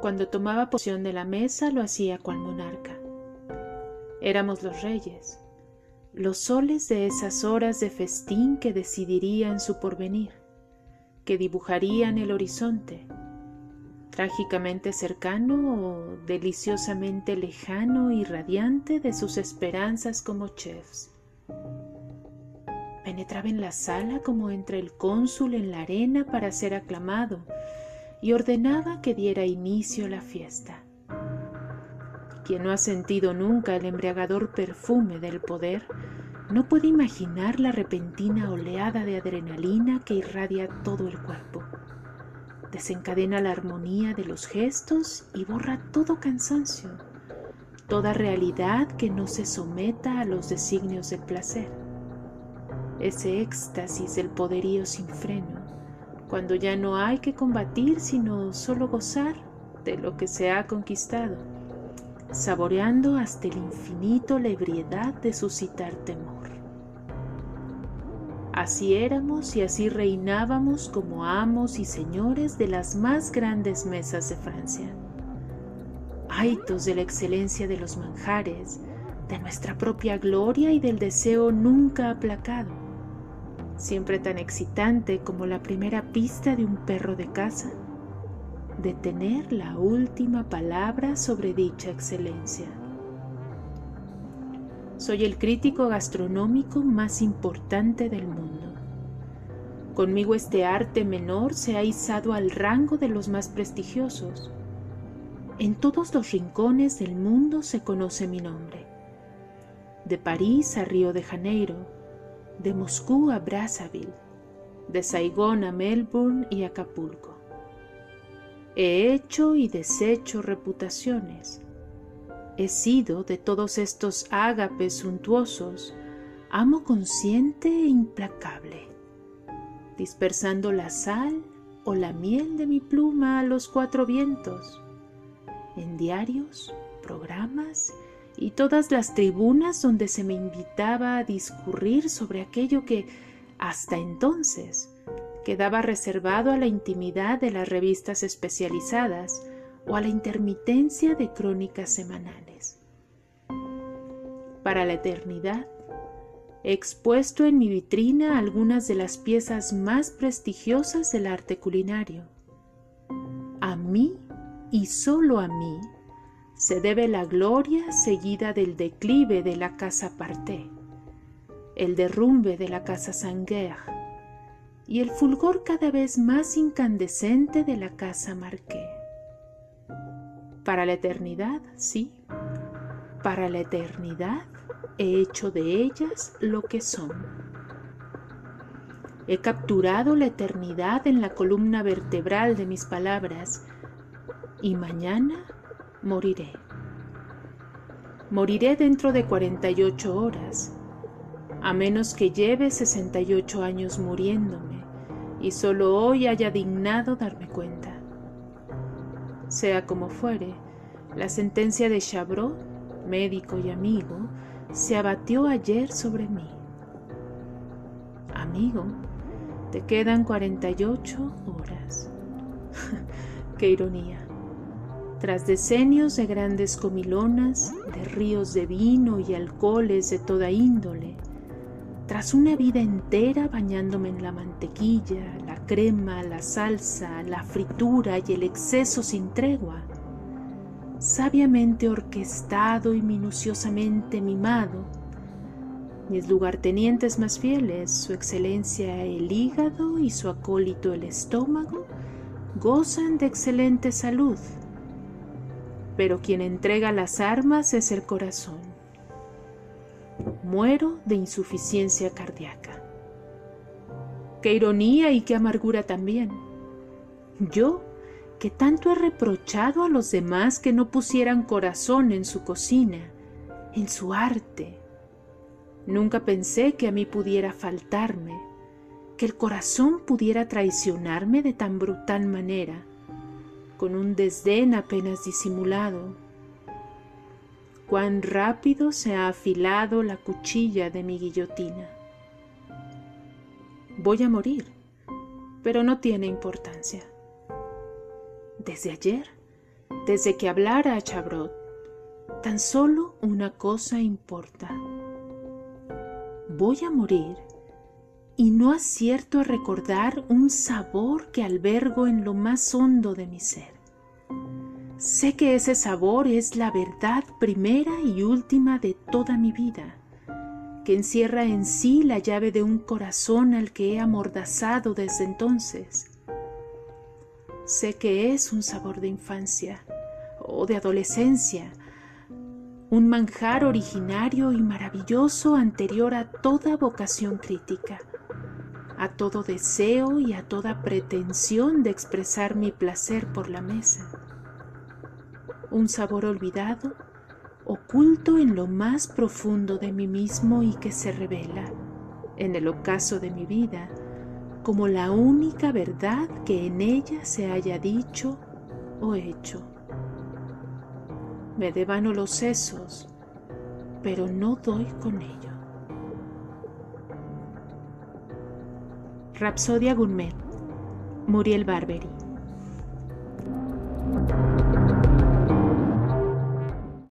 cuando tomaba posición de la mesa lo hacía cual monarca. Éramos los reyes, los soles de esas horas de festín que decidirían su porvenir, que dibujarían el horizonte, trágicamente cercano o deliciosamente lejano y radiante de sus esperanzas como chefs. Penetraba en la sala como entre el cónsul en la arena para ser aclamado y ordenaba que diera inicio la fiesta. Quien no ha sentido nunca el embriagador perfume del poder, no puede imaginar la repentina oleada de adrenalina que irradia todo el cuerpo. Desencadena la armonía de los gestos y borra todo cansancio, toda realidad que no se someta a los designios del placer. Ese éxtasis del poderío sin freno, cuando ya no hay que combatir sino solo gozar de lo que se ha conquistado saboreando hasta el infinito la ebriedad de suscitar temor. Así éramos y así reinábamos como amos y señores de las más grandes mesas de Francia. Aitos de la excelencia de los manjares, de nuestra propia gloria y del deseo nunca aplacado, siempre tan excitante como la primera pista de un perro de casa de tener la última palabra sobre dicha excelencia. Soy el crítico gastronómico más importante del mundo. Conmigo este arte menor se ha izado al rango de los más prestigiosos. En todos los rincones del mundo se conoce mi nombre. De París a Río de Janeiro, de Moscú a Brazzaville, de Saigón a Melbourne y Acapulco. He hecho y deshecho reputaciones. He sido de todos estos ágapes suntuosos, amo consciente e implacable, dispersando la sal o la miel de mi pluma a los cuatro vientos, en diarios, programas y todas las tribunas donde se me invitaba a discurrir sobre aquello que hasta entonces quedaba reservado a la intimidad de las revistas especializadas o a la intermitencia de crónicas semanales. Para la eternidad, he expuesto en mi vitrina algunas de las piezas más prestigiosas del arte culinario. A mí y solo a mí se debe la gloria seguida del declive de la casa Parté, el derrumbe de la casa Sanguer, y el fulgor cada vez más incandescente de la casa Marqué. Para la eternidad, sí, para la eternidad he hecho de ellas lo que son. He capturado la eternidad en la columna vertebral de mis palabras y mañana moriré. Moriré dentro de 48 horas, a menos que lleve 68 años muriéndome y solo hoy haya dignado darme cuenta. Sea como fuere, la sentencia de Chabrot, médico y amigo, se abatió ayer sobre mí. Amigo, te quedan 48 horas. Qué ironía. Tras decenios de grandes comilonas, de ríos de vino y alcoholes de toda índole, tras una vida entera bañándome en la mantequilla, la crema, la salsa, la fritura y el exceso sin tregua, sabiamente orquestado y minuciosamente mimado, mis lugartenientes más fieles, su excelencia el hígado y su acólito el estómago, gozan de excelente salud, pero quien entrega las armas es el corazón muero de insuficiencia cardíaca. Qué ironía y qué amargura también. Yo, que tanto he reprochado a los demás que no pusieran corazón en su cocina, en su arte. Nunca pensé que a mí pudiera faltarme, que el corazón pudiera traicionarme de tan brutal manera, con un desdén apenas disimulado cuán rápido se ha afilado la cuchilla de mi guillotina. Voy a morir, pero no tiene importancia. Desde ayer desde que hablara a Chabrot, tan solo una cosa importa. Voy a morir y no acierto a recordar un sabor que albergo en lo más hondo de mi ser. Sé que ese sabor es la verdad primera y última de toda mi vida, que encierra en sí la llave de un corazón al que he amordazado desde entonces. Sé que es un sabor de infancia o de adolescencia, un manjar originario y maravilloso anterior a toda vocación crítica, a todo deseo y a toda pretensión de expresar mi placer por la mesa un sabor olvidado, oculto en lo más profundo de mí mismo y que se revela, en el ocaso de mi vida, como la única verdad que en ella se haya dicho o hecho. Me devano los sesos, pero no doy con ello. Rapsodia Gourmet, Muriel Barberi.